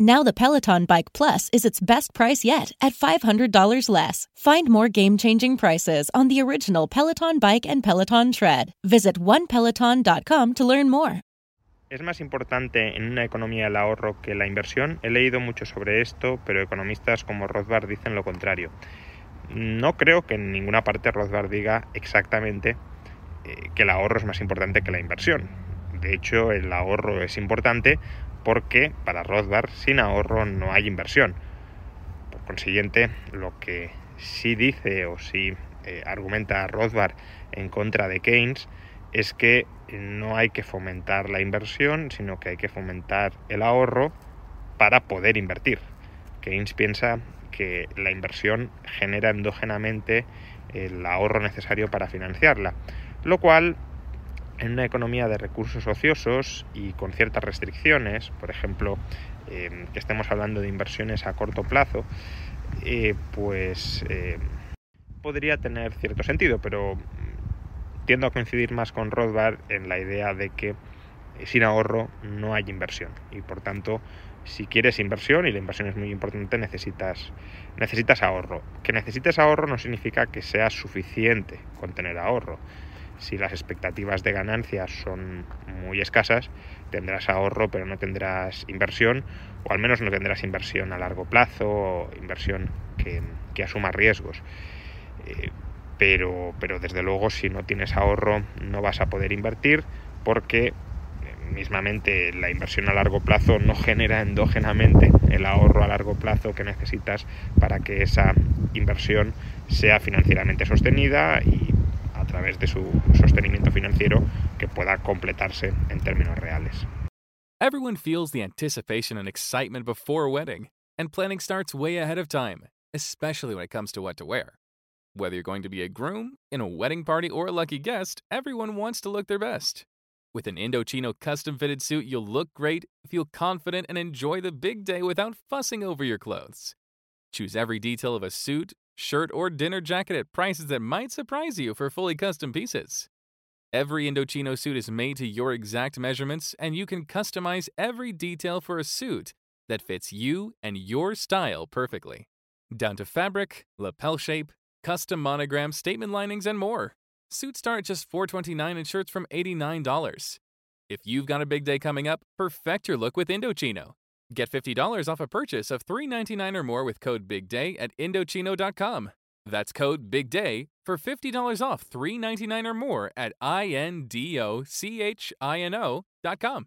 Now the Peloton Bike Plus is its best price yet at $500 less. Find more game-changing prices on the original Peloton Bike and Peloton Tread. Visit onepeloton.com to learn more. ¿Es más importante en una economía el ahorro que la inversión? He leído mucho sobre esto, pero economistas como Rothbard dicen lo contrario. No creo que en ninguna parte Rothbard diga exactamente eh, que el ahorro es más importante que la inversión. De hecho, el ahorro es importante porque para Rothbard sin ahorro no hay inversión. Por consiguiente, lo que sí dice o sí eh, argumenta Rothbard en contra de Keynes es que no hay que fomentar la inversión, sino que hay que fomentar el ahorro para poder invertir. Keynes piensa que la inversión genera endógenamente el ahorro necesario para financiarla, lo cual en una economía de recursos ociosos y con ciertas restricciones, por ejemplo, eh, que estemos hablando de inversiones a corto plazo, eh, pues eh, podría tener cierto sentido, pero tiendo a coincidir más con Rothbard en la idea de que sin ahorro no hay inversión y por tanto si quieres inversión y la inversión es muy importante necesitas necesitas ahorro. Que necesites ahorro no significa que sea suficiente con tener ahorro si las expectativas de ganancias son muy escasas, tendrás ahorro pero no tendrás inversión, o al menos no tendrás inversión a largo plazo, inversión que, asuma riesgos. Eh, pero, pero desde luego si no tienes ahorro no vas a poder invertir porque eh, mismamente la inversión a largo plazo no genera endógenamente el ahorro a largo plazo que necesitas para que esa inversión sea financieramente sostenida través de su sostenimiento financiero que pueda completarse en términos reales. Everyone feels the anticipation and excitement before a wedding, and planning starts way ahead of time, especially when it comes to what to wear. Whether you're going to be a groom, in a wedding party, or a lucky guest, everyone wants to look their best. With an Indochino custom fitted suit, you'll look great, feel confident, and enjoy the big day without fussing over your clothes. Choose every detail of a suit, shirt, or dinner jacket at prices that might surprise you for fully custom pieces. Every Indochino suit is made to your exact measurements, and you can customize every detail for a suit that fits you and your style perfectly. Down to fabric, lapel shape, custom monogram, statement linings, and more. Suits start at just 429 and shirts from $89. If you've got a big day coming up, perfect your look with Indochino. Get $50 off a purchase of $3.99 or more with code BIGDAY at Indochino.com. That's code BIGDAY for $50 off $3.99 or more at I N D O C H I N O.com.